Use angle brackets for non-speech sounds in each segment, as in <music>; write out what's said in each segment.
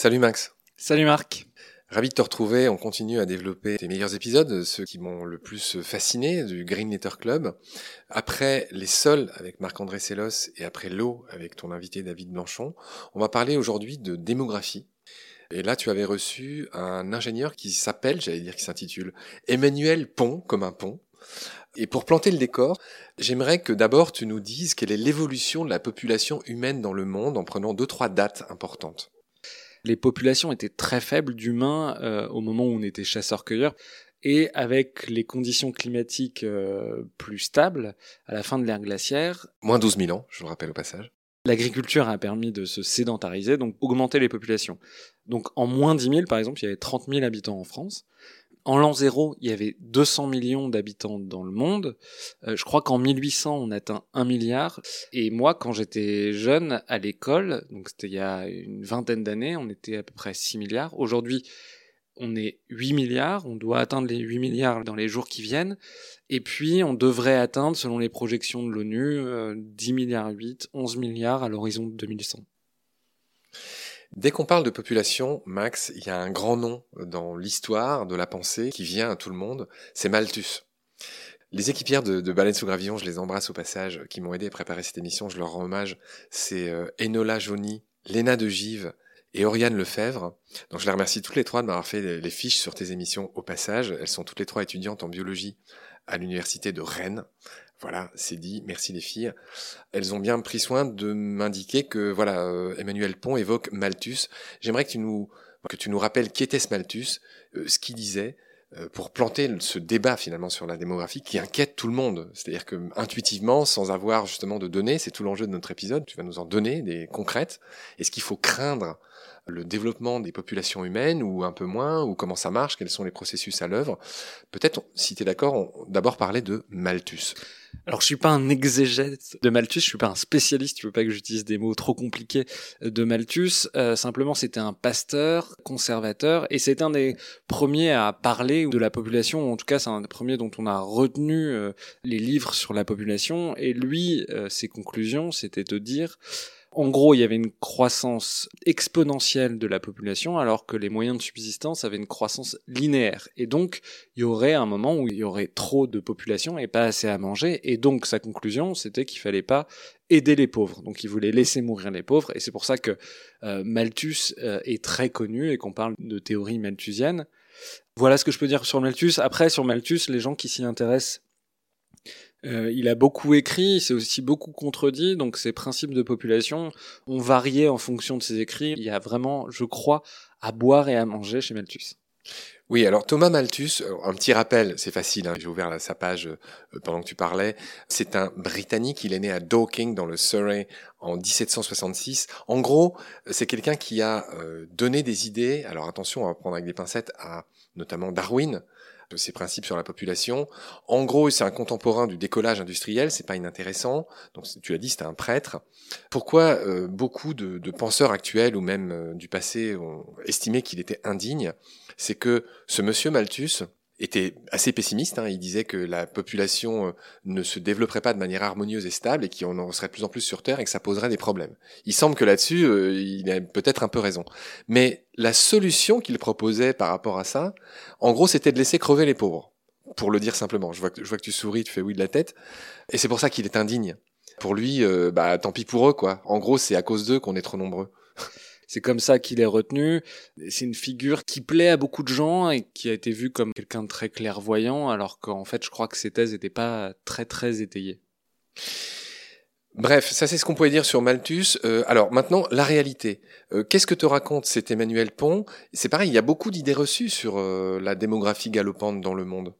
Salut Max. Salut Marc. Ravi de te retrouver. On continue à développer tes meilleurs épisodes, ceux qui m'ont le plus fasciné du Green Letter Club. Après les sols avec Marc-André Sellos et après l'eau avec ton invité David Blanchon, on va parler aujourd'hui de démographie. Et là, tu avais reçu un ingénieur qui s'appelle, j'allais dire qui s'intitule, Emmanuel Pont, comme un pont. Et pour planter le décor, j'aimerais que d'abord tu nous dises quelle est l'évolution de la population humaine dans le monde en prenant deux, trois dates importantes les populations étaient très faibles d'humains euh, au moment où on était chasseurs-cueilleurs. Et avec les conditions climatiques euh, plus stables, à la fin de l'ère glaciaire... Moins 12 000 ans, je le rappelle au passage. L'agriculture a permis de se sédentariser, donc augmenter les populations. Donc en moins 10 000, par exemple, il y avait 30 000 habitants en France. En l'an zéro, il y avait 200 millions d'habitants dans le monde. Euh, je crois qu'en 1800, on atteint 1 milliard. Et moi, quand j'étais jeune à l'école, donc c'était il y a une vingtaine d'années, on était à peu près 6 milliards. Aujourd'hui, on est 8 milliards. On doit atteindre les 8 milliards dans les jours qui viennent. Et puis, on devrait atteindre, selon les projections de l'ONU, 10 euh, milliards 8, 11 milliards à l'horizon 2100. Dès qu'on parle de population, Max, il y a un grand nom dans l'histoire de la pensée qui vient à tout le monde, c'est Malthus. Les équipières de, Baleine sous Gravillon, je les embrasse au passage, qui m'ont aidé à préparer cette émission, je leur rends hommage. C'est euh, Enola Joly, Léna de Give et Oriane Lefebvre. Donc je les remercie toutes les trois de m'avoir fait les fiches sur tes émissions au passage. Elles sont toutes les trois étudiantes en biologie à l'université de Rennes. Voilà, c'est dit. Merci les filles. Elles ont bien pris soin de m'indiquer que voilà, euh, Emmanuel Pont évoque Malthus. J'aimerais que tu nous que tu nous rappelles qui était ce Malthus, euh, ce qu'il disait, euh, pour planter ce débat finalement sur la démographie qui inquiète tout le monde. C'est-à-dire que intuitivement, sans avoir justement de données, c'est tout l'enjeu de notre épisode. Tu vas nous en donner des concrètes. Est-ce qu'il faut craindre le développement des populations humaines ou un peu moins, ou comment ça marche, quels sont les processus à l'œuvre. Peut-être, si tu es d'accord, d'abord parler de Malthus. Alors je suis pas un exégète de Malthus, je suis pas un spécialiste, tu veux pas que j'utilise des mots trop compliqués de Malthus. Euh, simplement, c'était un pasteur, conservateur, et c'est un des premiers à parler de la population. En tout cas, c'est un des premiers dont on a retenu euh, les livres sur la population. Et lui, euh, ses conclusions, c'était de dire en gros, il y avait une croissance exponentielle de la population alors que les moyens de subsistance avaient une croissance linéaire. Et donc, il y aurait un moment où il y aurait trop de population et pas assez à manger. Et donc, sa conclusion, c'était qu'il fallait pas aider les pauvres. Donc, il voulait laisser mourir les pauvres. Et c'est pour ça que euh, Malthus euh, est très connu et qu'on parle de théorie malthusienne. Voilà ce que je peux dire sur Malthus. Après, sur Malthus, les gens qui s'y intéressent euh, il a beaucoup écrit, il s'est aussi beaucoup contredit, donc ses principes de population ont varié en fonction de ses écrits. Il y a vraiment, je crois, à boire et à manger chez Malthus. Oui, alors Thomas Malthus, euh, un petit rappel, c'est facile, hein, j'ai ouvert sa page euh, pendant que tu parlais, c'est un Britannique, il est né à Dorking dans le Surrey en 1766. En gros, c'est quelqu'un qui a donné des idées, alors attention, on va prendre avec des pincettes, à notamment Darwin, de ses principes sur la population. En gros, c'est un contemporain du décollage industriel, c'est pas inintéressant. Donc, tu l'as dit, c'était un prêtre. Pourquoi euh, beaucoup de, penseurs actuels ou même euh, du passé ont estimé qu'il était indigne? C'est que ce monsieur Malthus, était assez pessimiste. Hein. Il disait que la population euh, ne se développerait pas de manière harmonieuse et stable et qu'on en serait de plus en plus sur Terre et que ça poserait des problèmes. Il semble que là-dessus, euh, il a peut-être un peu raison. Mais la solution qu'il proposait par rapport à ça, en gros, c'était de laisser crever les pauvres. Pour le dire simplement. Je vois que, tu souris, tu fais oui de la tête. Et c'est pour ça qu'il est indigne. Pour lui, euh, bah tant pis pour eux, quoi. En gros, c'est à cause d'eux qu'on est trop nombreux. C'est comme ça qu'il est retenu. C'est une figure qui plaît à beaucoup de gens et qui a été vue comme quelqu'un de très clairvoyant, alors qu'en fait, je crois que ses thèses n'étaient pas très très étayées. Bref, ça c'est ce qu'on pouvait dire sur Malthus. Euh, alors maintenant, la réalité. Euh, qu'est-ce que te raconte cet Emmanuel Pont? C'est pareil, il y a beaucoup d'idées reçues sur euh, la démographie galopante dans le monde.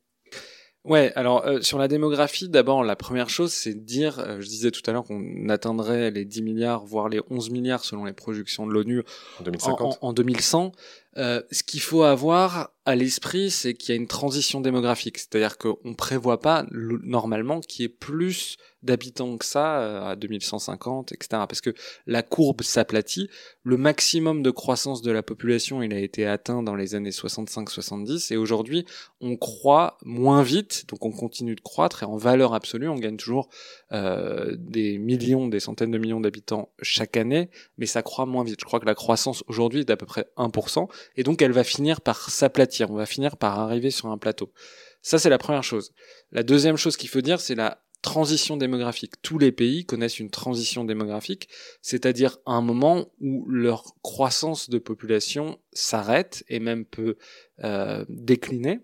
Ouais, alors euh, sur la démographie, d'abord la première chose, c'est de dire, euh, je disais tout à l'heure qu'on atteindrait les 10 milliards, voire les 11 milliards selon les projections de l'ONU en 2050. En, 2100. Euh, ce qu'il faut avoir à l'esprit, c'est qu'il y a une transition démographique. C'est-à-dire qu'on prévoit pas normalement qu'il y ait plus d'habitants que ça euh, à 2150, etc. Parce que la courbe s'aplatit. Le maximum de croissance de la population, il a été atteint dans les années 65-70 et aujourd'hui, on croît moins vite, donc on continue de croître et en valeur absolue, on gagne toujours euh, des millions, des centaines de millions d'habitants chaque année, mais ça croît moins vite. Je crois que la croissance aujourd'hui est d'à peu près 1% et donc elle va finir par s'aplatir. On va finir par arriver sur un plateau. Ça, c'est la première chose. La deuxième chose qu'il faut dire, c'est la transition démographique. Tous les pays connaissent une transition démographique, c'est-à-dire un moment où leur croissance de population s'arrête et même peut euh, décliner.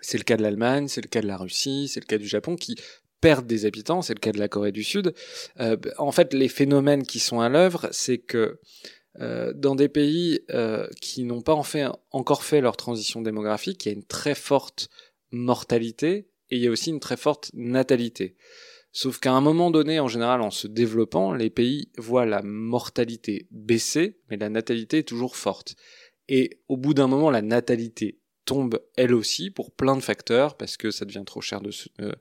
C'est le cas de l'Allemagne, c'est le cas de la Russie, c'est le cas du Japon qui perdent des habitants, c'est le cas de la Corée du Sud. Euh, en fait, les phénomènes qui sont à l'œuvre, c'est que euh, dans des pays euh, qui n'ont pas en fait, encore fait leur transition démographique, il y a une très forte mortalité et il y a aussi une très forte natalité. Sauf qu'à un moment donné, en général, en se développant, les pays voient la mortalité baisser, mais la natalité est toujours forte. Et au bout d'un moment, la natalité tombe elle aussi pour plein de facteurs, parce que ça devient trop cher de se, euh,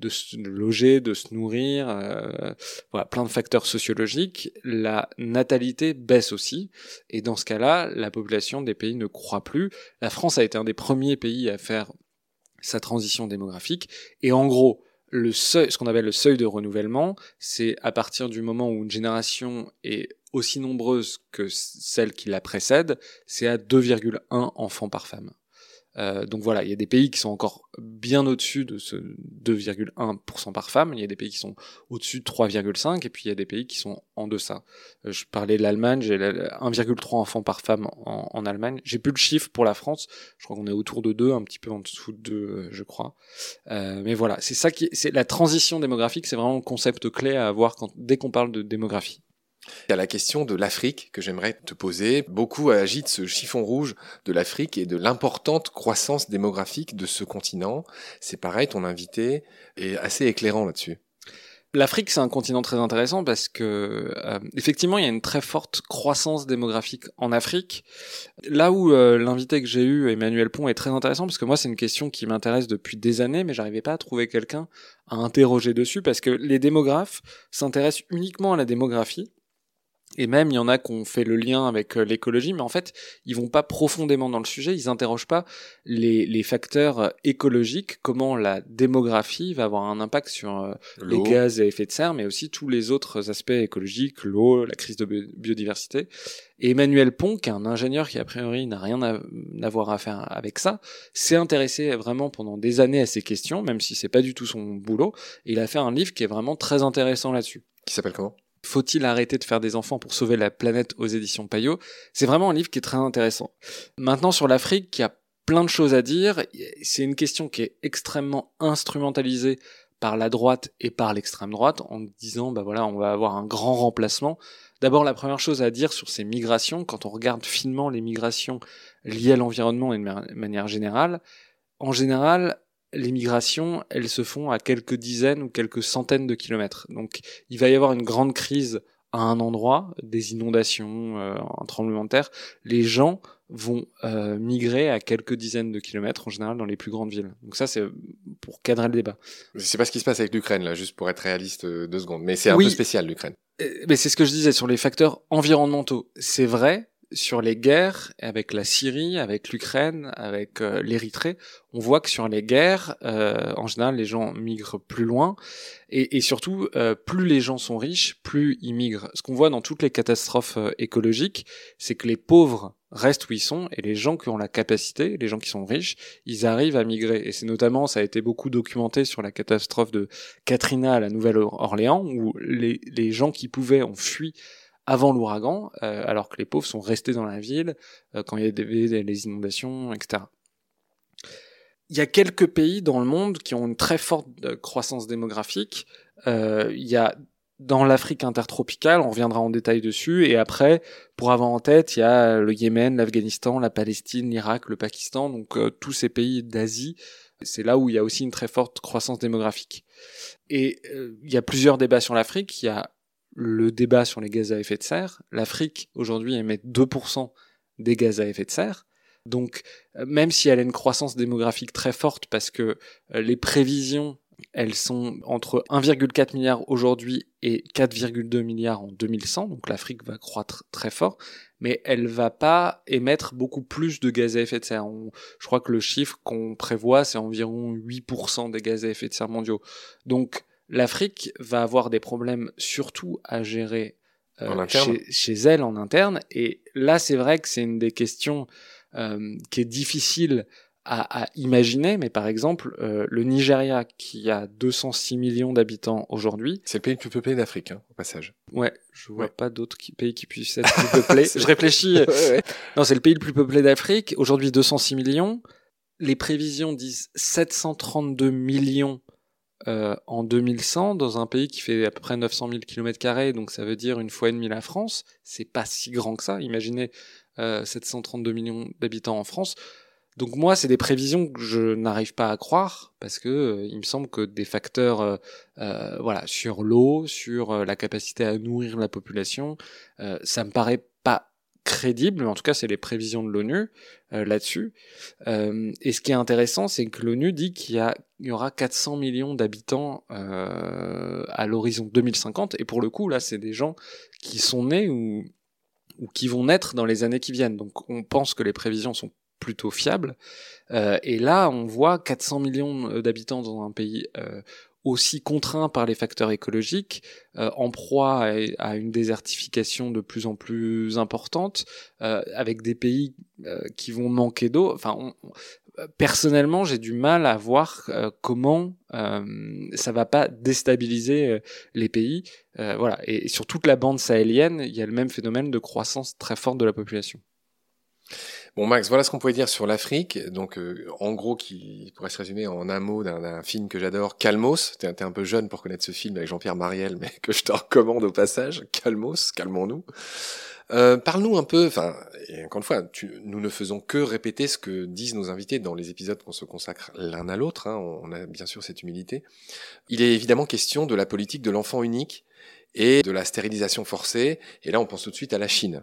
de se loger, de se nourrir, euh, voilà, plein de facteurs sociologiques. La natalité baisse aussi, et dans ce cas-là, la population des pays ne croît plus. La France a été un des premiers pays à faire sa transition démographique. Et en gros, le seuil, ce qu'on appelle le seuil de renouvellement, c'est à partir du moment où une génération est aussi nombreuse que celle qui la précède, c'est à 2,1 enfants par femme. Euh, donc voilà, il y a des pays qui sont encore bien au-dessus de ce 2,1% par femme, il y a des pays qui sont au-dessus de 3,5, et puis il y a des pays qui sont en deçà. Euh, je parlais de l'Allemagne, j'ai 1,3 enfants par femme en, en Allemagne. J'ai plus le chiffre pour la France, je crois qu'on est autour de 2, un petit peu en dessous de 2, euh, je crois. Euh, mais voilà, c'est ça qui, c'est la transition démographique, c'est vraiment un concept clé à avoir quand, dès qu'on parle de démographie. Il y a la question de l'Afrique que j'aimerais te poser. Beaucoup agitent ce chiffon rouge de l'Afrique et de l'importante croissance démographique de ce continent. C'est pareil, ton invité est assez éclairant là-dessus. L'Afrique, c'est un continent très intéressant parce que euh, effectivement, il y a une très forte croissance démographique en Afrique. Là où euh, l'invité que j'ai eu, Emmanuel Pont, est très intéressant parce que moi, c'est une question qui m'intéresse depuis des années, mais j'arrivais pas à trouver quelqu'un à interroger dessus parce que les démographes s'intéressent uniquement à la démographie et même, il y en a qui ont fait le lien avec euh, l'écologie, mais en fait, ils vont pas profondément dans le sujet, ils interrogent pas les, les facteurs euh, écologiques, comment la démographie va avoir un impact sur euh, les gaz à effet de serre, mais aussi tous les autres aspects écologiques, l'eau, la crise de biodiversité. Et Emmanuel Pont, qui est un ingénieur qui a priori n'a rien à, à, voir à faire avec ça, s'est intéressé vraiment pendant des années à ces questions, même si c'est pas du tout son boulot. Et il a fait un livre qui est vraiment très intéressant là-dessus. Qui s'appelle comment? Faut-il arrêter de faire des enfants pour sauver la planète aux éditions Payot? C'est vraiment un livre qui est très intéressant. Maintenant sur l'Afrique, y a plein de choses à dire. C'est une question qui est extrêmement instrumentalisée par la droite et par l'extrême droite en disant bah voilà on va avoir un grand remplacement. D'abord la première chose à dire sur ces migrations, quand on regarde finement les migrations liées à l'environnement et de manière générale, en général les migrations, elles se font à quelques dizaines ou quelques centaines de kilomètres. Donc il va y avoir une grande crise à un endroit, des inondations, euh, un tremblement de terre. Les gens vont euh, migrer à quelques dizaines de kilomètres en général dans les plus grandes villes. Donc ça c'est pour cadrer le débat. C'est pas ce qui se passe avec l'Ukraine là, juste pour être réaliste euh, deux secondes. Mais c'est un peu spécial l'Ukraine. Mais c'est ce que je disais sur les facteurs environnementaux. C'est vrai, sur les guerres, avec la Syrie, avec l'Ukraine, avec euh, l'Érythrée, on voit que sur les guerres, euh, en général, les gens migrent plus loin, et, et surtout, euh, plus les gens sont riches, plus ils migrent. Ce qu'on voit dans toutes les catastrophes euh, écologiques, c'est que les pauvres restent où ils sont, et les gens qui ont la capacité, les gens qui sont riches, ils arrivent à migrer. Et c'est notamment, ça a été beaucoup documenté sur la catastrophe de Katrina à la Nouvelle-Orléans, où les, les gens qui pouvaient ont fui avant l'ouragan, euh, alors que les pauvres sont restés dans la ville euh, quand il y avait des, inondations, etc. Il y a quelques pays dans le monde qui ont une très forte euh, croissance démographique. il y a dans l'Afrique intertropicale, on reviendra en détail dessus, et après, pour avoir en tête, il y a le Yémen, l'Afghanistan, la Palestine, l'Irak, le Pakistan, donc tous ces pays d'Asie, c'est là où il y a aussi une très forte croissance démographique. Et il y a plusieurs débats sur l'Afrique, il y a le débat sur les gaz à effet de serre. L'Afrique, aujourd'hui, émet 2% des gaz à effet de serre. Donc, même si elle a une croissance démographique très forte, parce que les prévisions elles sont entre 1,4 milliard aujourd'hui et 4,2 milliards en 2100, donc l'Afrique va croître très fort, mais elle va pas émettre beaucoup plus de gaz à effet de serre. je crois que le chiffre qu'on prévoit, c'est environ 8% des gaz à effet de serre mondiaux. Donc l'Afrique va avoir des problèmes surtout à gérer euh, chez, elle en interne, et là c'est vrai que c'est une des questions euh, qui est difficile à, imaginer, mais par exemple, euh, le Nigeria, qui a 206 millions d'habitants aujourd'hui. C'est le pays le plus peuplé d'Afrique, hein, au passage. Ouais, je vois pas d'autres pays qui puissent être plus peuplés. <laughs> je réfléchis. Non, c'est le pays le plus peuplé d'Afrique. Aujourd'hui, 206 millions. Les prévisions disent 732 millions euh, en 2100 dans un pays qui fait à peu près 900 000 km donc ça veut dire une fois et demie la France. C'est pas si grand que ça. Imaginez euh, 732 millions d'habitants en France. Donc moi, c'est des prévisions que je n'arrive pas à croire parce que euh, il me semble que des facteurs, euh, euh voilà, sur l'eau, sur euh, la capacité à nourrir la population, ça me paraît pas crédible. Mais en tout cas, c'est les prévisions de l'ONU là-dessus. et ce qui est intéressant, c'est que l'ONU dit qu'il y, aura 400 millions d'habitants à l'horizon 2050. Et pour le coup, là, c'est des gens qui sont nés ou qui vont naître dans les années qui viennent. Donc on pense que les prévisions sont plutôt fiable. Euh, et là, on voit 400 millions euh, d'habitants dans un pays euh, aussi contraint par les facteurs écologiques, en proie à, une désertification de plus en plus importante, avec des pays qui vont manquer d'eau. Enfin, personnellement, j'ai du mal à voir comment ça va pas déstabiliser les pays. voilà. Et sur toute la bande sahélienne, il y a le même phénomène de croissance très forte de la population. Bon Max, voilà ce qu'on pouvait dire sur l'Afrique. Donc euh, en gros, qui pourrait se résumer en un mot d'un film que j'adore, Calmos. T'es un peu jeune pour connaître ce film avec Jean-Pierre Mariel, <laughs> mais que je te recommande au passage. Calmos, calmons-nous. Euh, Parle-nous un peu, enfin, encore une fois, nous ne faisons que répéter ce que disent nos invités dans les épisodes qu'on se consacre l'un à l'autre. Hein, on a bien sûr cette humilité. Il est évidemment question de la politique de l'enfant unique et de la stérilisation forcée. Et là, on pense tout de suite à la Chine.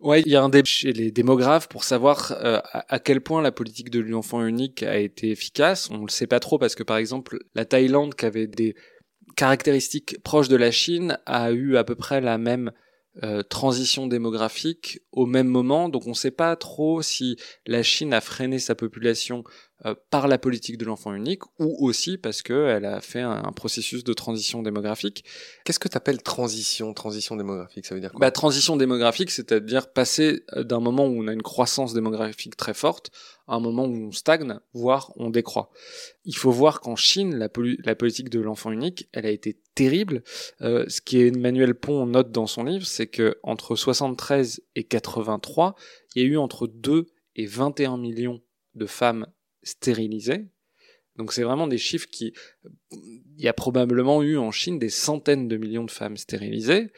Ouais, il y a un débat chez les démographes pour savoir euh, à, quel point la politique de l'enfant unique a été efficace. On le sait pas trop parce que par exemple, la Thaïlande qui avait des caractéristiques proches de la Chine a eu à peu près la même euh, transition démographique au même moment. Donc on ne sait pas trop si la Chine a freiné sa population euh, par la politique de l'enfant unique ou aussi parce qu'elle a fait un, processus de transition démographique. Qu'est-ce que tu appelles transition Transition démographique, ça veut dire quoi? Bah, Transition démographique, c'est-à-dire passer euh, d'un moment où on a une croissance démographique très forte à un moment où on stagne, voire on décroît. Il faut voir qu'en Chine, la, la, politique de l'enfant unique, elle a été terrible. Euh, ce qui Emmanuel Pont note dans son livre, c'est que entre 73 et 83, il y a eu entre 2 et 21 millions de femmes stérilisées. Donc c'est vraiment des chiffres qui... Il y a probablement eu en Chine des centaines de millions de femmes stérilisées.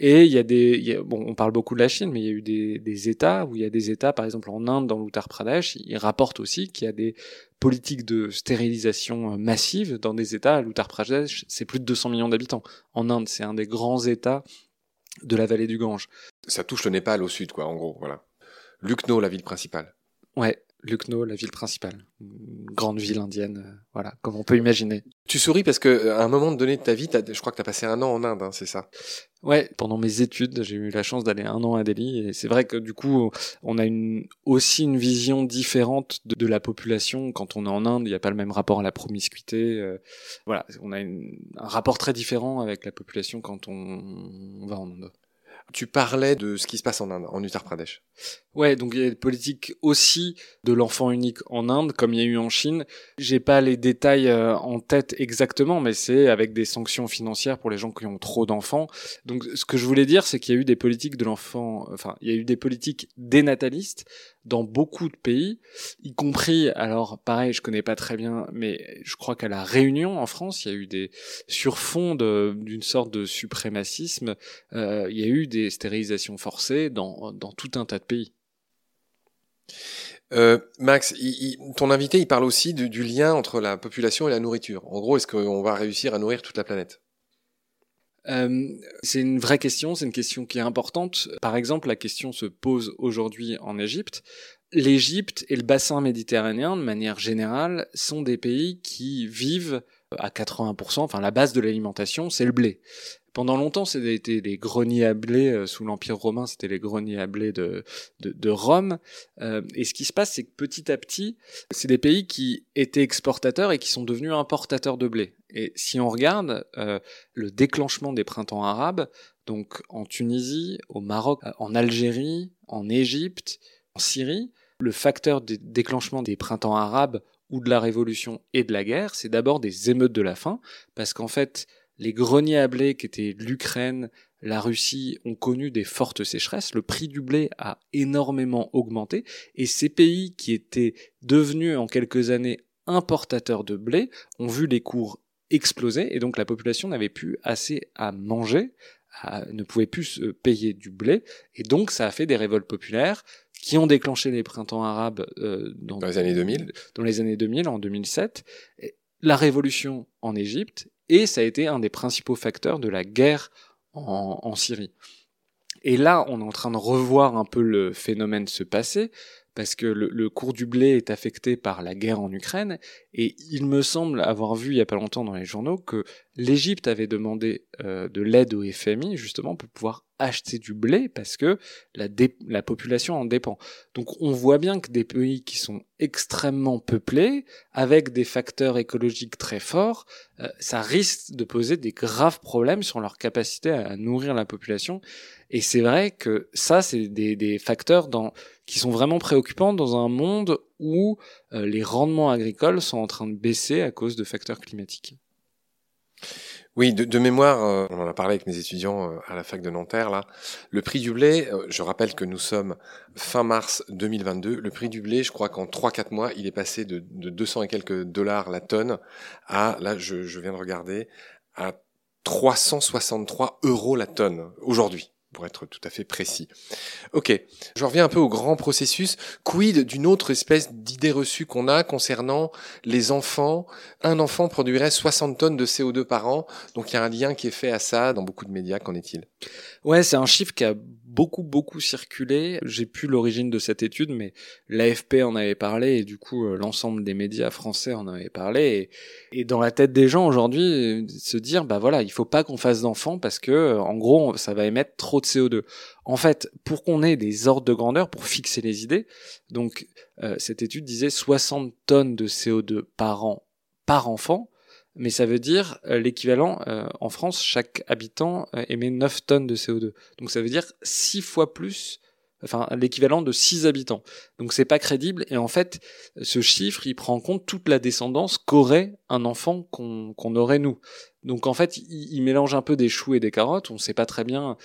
Et il y a des, bon, on parle beaucoup de la Chine, mais il y a eu des, des États où il y a des États, par exemple en Inde, dans l'Uttar Pradesh, ils rapportent aussi qu'il y a des politiques de stérilisation massive dans des États. L'Uttar Pradesh, c'est plus de 200 millions d'habitants. En Inde, c'est un des grands États de la vallée du Gange. Ça touche le Népal au sud, quoi, en gros, voilà. Lucknow, la ville principale. Ouais, Lucknow, la ville principale, une grande ville indienne, euh, voilà, comme on peut imaginer. Tu souris parce que euh, à un moment donné de ta vie, je crois que tu as passé un an en Inde, hein, c'est ça? Ouais, pendant mes études, j'ai eu la chance d'aller un an à Delhi, et c'est vrai que du coup, on a une, aussi une vision différente de, la population. Quand on est en Inde, il n'y a pas le même rapport à la promiscuité. Euh, voilà, on a un rapport très différent avec la population quand on va en Inde. Tu parlais de ce qui se passe en Inde, en Uttar Pradesh. Ouais, donc il y a des politiques aussi de l'enfant unique en Inde, comme il y a eu en Chine. J'ai pas les détails euh, en tête exactement, mais c'est avec des sanctions financières pour les gens qui ont trop d'enfants. Donc ce que je voulais dire, c'est qu'il y a eu des politiques de l'enfant, enfin, il y a eu des politiques dénatalistes dans beaucoup de pays, y compris, alors pareil, je connais pas très bien, mais je crois qu'à la Réunion en France, il y a eu des surfonds d'une sorte de suprémacisme. Euh, il y a eu stérilisations forcées dans, dans tout un tas de pays. Euh, Max, ton invité, il parle aussi du, lien entre la population et la nourriture. En gros, est-ce qu'on va réussir à nourrir toute la planète? Euh, c'est une vraie question, c'est une question qui est importante. Par exemple, la question se pose aujourd'hui en Égypte. l'Égypte et le bassin méditerranéen, de manière générale, sont des pays qui vivent à 80%, enfin la base de l'alimentation, c'est le blé. Pendant longtemps, c'était les greniers à blé euh, sous l'Empire romain, c'était les greniers à blé de, de, Rome. Euh, et ce qui se passe, c'est que petit à petit, c'est des pays qui étaient exportateurs et qui sont devenus importateurs de blé. Et si on regarde euh, le déclenchement des printemps arabes, donc en Tunisie, au Maroc, en Algérie, en Égypte, en Syrie, le facteur de déclenchement des printemps arabes ou de la révolution et de la guerre, c'est d'abord des émeutes de la faim, parce qu'en fait, les greniers à blé qui étaient l'Ukraine, la Russie ont connu des fortes sécheresses, le prix du blé a énormément augmenté, et ces pays qui étaient devenus en quelques années importateurs de blé ont vu les cours exploser, et donc la population n'avait plus assez à manger, ne pouvait plus se payer du blé, et donc ça a fait des révoltes populaires qui ont déclenché les printemps arabes euh, dans, les années 2000. Dans les années 2000, en 2007, la révolution en Égypte et ça a été un des principaux facteurs de la guerre en, Syrie. Et là, on est en train de revoir un peu le phénomène se passer, parce que le, cours du blé est affecté par la guerre en Ukraine, et il me semble avoir vu il y a pas longtemps dans les journaux que l'Égypte avait demandé euh, de l'aide au FMI justement pour pouvoir acheter du blé parce que la, la population en dépend. Donc on voit bien que des pays qui sont extrêmement peuplés, avec des facteurs écologiques très forts, euh, ça risque de poser des graves problèmes sur leur capacité à, nourrir la population. Et c'est vrai que ça, c'est des, des, facteurs dans, qui sont vraiment préoccupants dans un monde où euh, les rendements agricoles sont en train de baisser à cause de facteurs climatiques. Oui, de, mémoire, euh, on en a parlé avec mes étudiants euh, à la fac de Nanterre, là. Le prix du blé, je rappelle que nous sommes fin mars 2022. Le prix du blé, je crois qu'en 3-4 mois, il est passé de, de 200 et quelques dollars la tonne à, là, je viens de regarder, à 363 euros la tonne aujourd'hui pour être tout à fait précis. Ok, je reviens un peu au grand processus. Quid d'une autre espèce d'idée reçue qu'on a concernant les enfants? Un enfant produirait 60 tonnes de CO2 par an, donc il y a un lien qui est fait à ça dans beaucoup de médias, qu'en est-il? Ouais, c'est un chiffre qui a beaucoup beaucoup circulé. J'ai plus l'origine de cette étude, mais l'AFP en avait parlé et du coup euh, l'ensemble des médias français en avait parlé. Et, dans la tête des gens aujourd'hui, se dire bah voilà, il faut pas qu'on fasse d'enfants parce que euh, en gros ça va émettre trop de CO2. En fait, pour qu'on ait des ordres de grandeur pour fixer les idées, donc euh, cette étude disait 60 tonnes de CO2 par an par enfant mais ça veut dire euh, l'équivalent euh, en France, chaque habitant euh, émet 9 tonnes de CO2. Donc ça veut dire 6 fois plus, enfin l'équivalent de 6 habitants. Donc c'est pas crédible et en fait ce chiffre il prend en compte toute la descendance qu'aurait un enfant qu'on aurait nous. Donc en fait il, il, mélange un peu des choux et des carottes. On sait pas très bien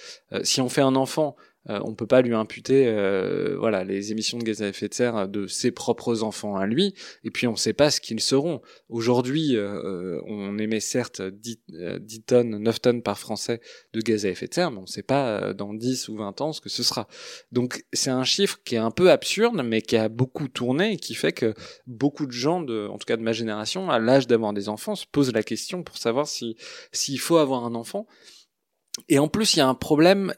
si on fait un enfant euh, on peut pas lui imputer euh, voilà les émissions de gaz à effet de serre de ses propres enfants à lui et puis on ne sait pas ce qu'ils seront. Aujourd'hui euh, on émet certes 10, 10, tonnes 9 tonnes par français de gaz à effet de serre mais on ne sait pas dans 10 ou 20 ans ce que ce sera. Donc c'est un chiffre qui est un peu absurde mais qui a beaucoup tourné et qui fait que beaucoup de gens de en tout cas de ma génération à l'âge d'avoir des enfants se posent la question pour savoir si s'il faut avoir un enfant. Et en plus, il y a un problème,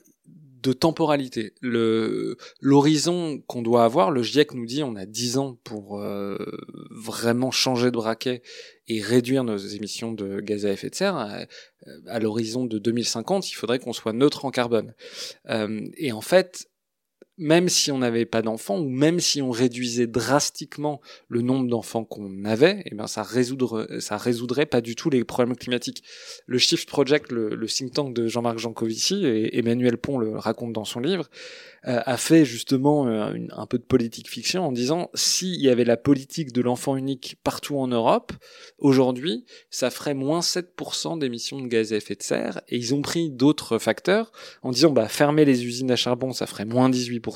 de temporalité. Le l'horizon qu'on doit avoir, le GIEC nous dit on a 10 ans pour euh, vraiment changer de braquet et réduire nos émissions de gaz à effet de serre. À, à l'horizon de 2050, il faudrait qu'on soit neutre en carbone. Euh, et en fait, même si on n'avait pas d'enfants ou même si on réduisait drastiquement le nombre d'enfants qu'on avait, eh bien ça résoudre, ça résoudrait pas du tout les problèmes climatiques. Le Shift Project, le, le think tank de Jean-Marc Jancovici et Emmanuel Pont le raconte dans son livre, euh, a fait justement euh, un peu de politique fiction en disant s'il y avait la politique de l'enfant unique partout en Europe, aujourd'hui, ça ferait moins 7% d'émissions de gaz à effet de serre. Et ils ont pris d'autres facteurs en disant bah fermer les usines à charbon, ça ferait moins 18%.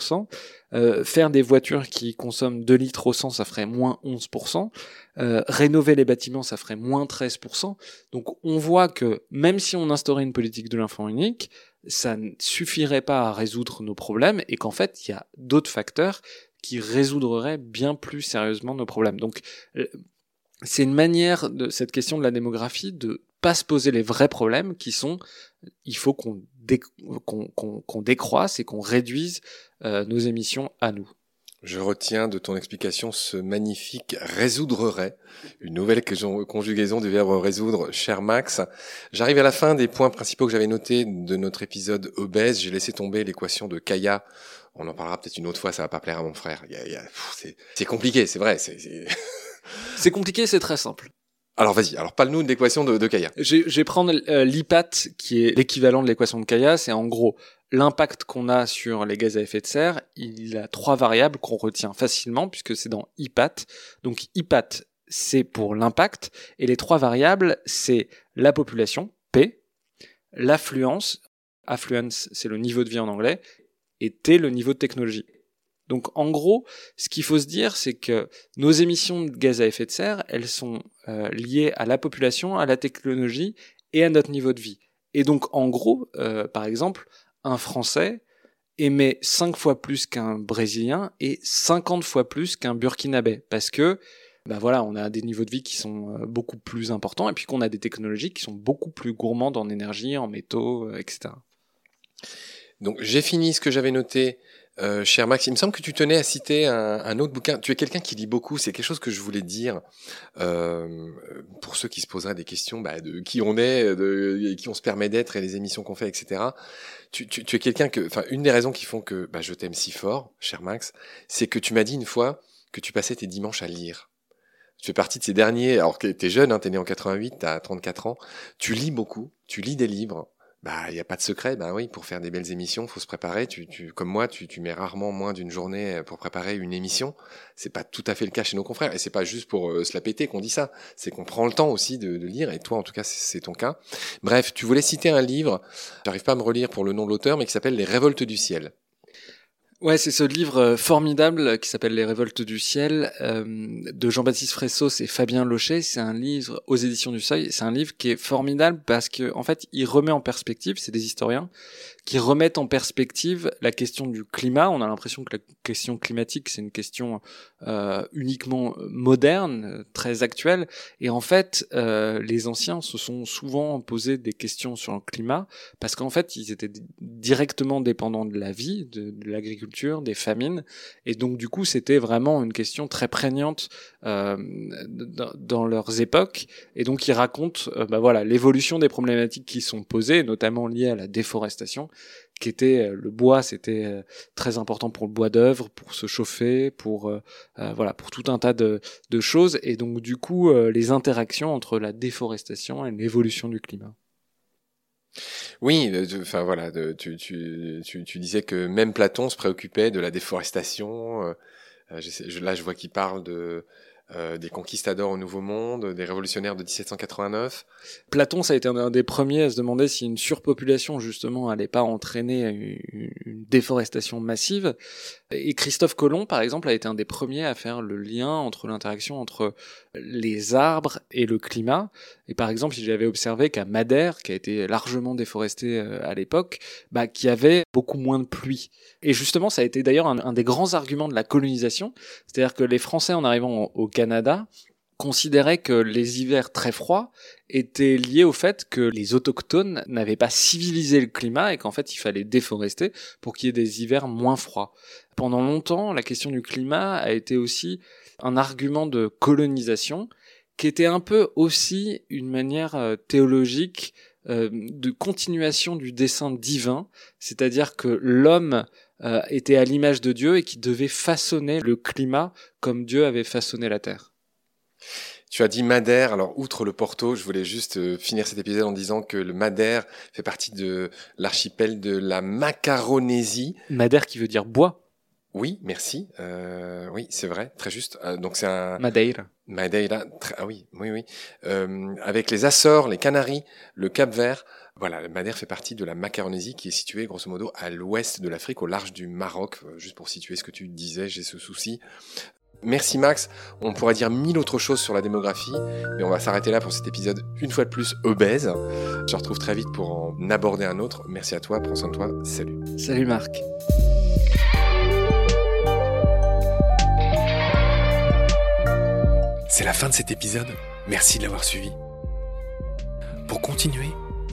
Euh, faire des voitures qui consomment 2 litres au 100, ça ferait moins 11%. Euh, rénover les bâtiments, ça ferait moins 13%. Donc on voit que même si on instaurait une politique de l'enfant unique, ça ne suffirait pas à résoudre nos problèmes et qu'en fait, il y a d'autres facteurs qui résoudraient bien plus sérieusement nos problèmes. Donc, euh, c'est une manière de cette question de la démographie de pas se poser les vrais problèmes qui sont il faut qu'on décroisse et qu'on réduise euh, nos émissions à nous. Je retiens de ton explication ce magnifique résoudrerait, une nouvelle conjugaison du verbe résoudre, cher Max. J'arrive à la fin des points principaux que j'avais notés de notre épisode obèse. J'ai laissé tomber l'équation de Kaya. On en parlera peut-être une autre fois, ça va pas plaire à mon frère. C'est compliqué, c'est vrai. C'est <laughs> compliqué, c'est très simple. Alors vas-y, alors parle-nous de l'équation de, de Kaya. Je vais prendre euh, l'IPAT, qui est l'équivalent de l'équation de Kaya. C'est en gros l'impact qu'on a sur les gaz à effet de serre, il a trois variables qu'on retient facilement puisque c'est dans IPAT. Donc IPAT, c'est pour l'impact et les trois variables, c'est la population, P, l'affluence, affluence, c'est le niveau de vie en anglais, et T, le niveau de technologie. Donc en gros, ce qu'il faut se dire, c'est que nos émissions de gaz à effet de serre, elles sont euh, liées à la population, à la technologie et à notre niveau de vie. Et donc en gros, euh, par exemple, un Français émet 5 fois plus qu'un Brésilien et 50 fois plus qu'un Burkinabé. Parce que, bah voilà, on a des niveaux de vie qui sont euh, beaucoup plus importants et puis qu'on a des technologies qui sont beaucoup plus gourmandes en énergie, en métaux, euh, etc. Donc j'ai fini ce que j'avais noté euh, cher Max, il me semble que tu tenais à citer un, autre bouquin. Tu es quelqu'un qui lit beaucoup. C'est quelque chose que je voulais dire euh, pour ceux qui se poseraient des questions bah, de qui on est, de qui on se permet d'être et les émissions qu'on fait, etc. Tu, tu, tu es quelqu'un que, enfin, une des raisons qui font que bah, je t'aime si fort, cher Max, c'est que tu m'as dit une fois que tu passais tes dimanches à lire. Tu fais partie de ces derniers, alors que t'es jeune, hein, t'es né en 88, t'as 34 ans. Tu lis beaucoup, tu lis des livres, bah, il n'y a pas de secret. Bah oui, pour faire des belles émissions, faut se préparer. Tu, tu, comme moi, tu, tu mets rarement moins d'une journée pour préparer une émission. C'est pas tout à fait le cas chez nos confrères. Et c'est pas juste pour euh, se la péter qu'on dit ça. C'est qu'on prend le temps aussi de, de, lire. Et toi, en tout cas, c'est ton cas. Bref, tu voulais citer un livre. J'arrive pas à me relire pour le nom de l'auteur, mais qui s'appelle Les Révoltes du ciel. Ouais, c'est ce livre euh, formidable qui s'appelle Les Révoltes du ciel euh, de Jean-Baptiste Fressos et Fabien Locher. C'est un livre aux éditions du Seuil. C'est un livre qui est formidable parce que en fait, il remet en perspective, c'est des historiens qui remettent en perspective la question du climat. On a l'impression que la question climatique, c'est une question euh, uniquement moderne, très actuelle. Et en fait, euh, les anciens se sont souvent posé des questions sur le climat parce qu'en fait, ils étaient directement dépendants de la vie, de, de l'agriculture, des famines. Et donc, du coup, c'était vraiment une question très prégnante euh, dans leurs époques. Et donc, ils racontent euh, bah voilà, l'évolution des problématiques qui sont posées, notamment liées à la déforestation qui était euh, le bois, c'était euh, très important pour le bois d'œuvre, pour se chauffer, pour euh, voilà, pour tout un tas de, choses, et donc du coup les interactions entre la déforestation et l'évolution du climat. Oui, enfin voilà, tu, disais que même Platon se préoccupait de la déforestation. là, je vois qu'il parle de euh, des conquistadors au Nouveau Monde, des révolutionnaires de 1789. Platon, ça a été un des premiers à se demander si une surpopulation, justement, allait pas entraîner une, déforestation massive. Et Christophe Colomb, par exemple, a été un des premiers à faire le lien entre l'interaction entre les arbres et le climat. Et par exemple, il avait observé qu'à Madère, qui a été largement déforestée euh, à l'époque, bah, qu'il y avait beaucoup moins de pluie. Et justement, ça a été d'ailleurs un, un, des grands arguments de la colonisation. C'est-à-dire que les Français, en arrivant au Canada, considéraient que les hivers très froids étaient liés au fait que les autochtones n'avaient pas civilisé le climat et qu'en fait il fallait déforester pour qu'il y ait des hivers moins froids. Pendant longtemps, la question du climat a été aussi un argument de colonisation qui était un peu aussi une manière euh, théologique euh, de continuation du dessin divin, c'est-à-dire que l'homme euh, était à l'image de Dieu et qui devait façonner le climat comme Dieu avait façonné la terre. Tu as dit Madère. Alors, outre le Porto, je voulais juste finir cet épisode en disant que le Madère fait partie de l'archipel de la Macaronésie. Madère qui veut dire bois. Oui, merci. Euh, oui, c'est vrai, très juste. Euh, donc c'est un Madeira. Madeira. Ah oui, oui, oui. Euh, avec les Açores, les Canaries, le Cap-Vert. Voilà, le Madère fait partie de la Macaronésie qui est située grosso modo à l'ouest de l'Afrique, au large du Maroc. Euh, juste pour situer ce que tu disais, j'ai ce souci. Merci Max. On pourrait dire mille autres choses sur la démographie, mais on va s'arrêter là pour cet épisode une fois de plus obèse. Je te retrouve très vite pour en aborder un autre. Merci à toi, prends soin de toi. Salut. Salut Marc. C'est la fin de cet épisode. Merci de l'avoir suivi. Pour continuer,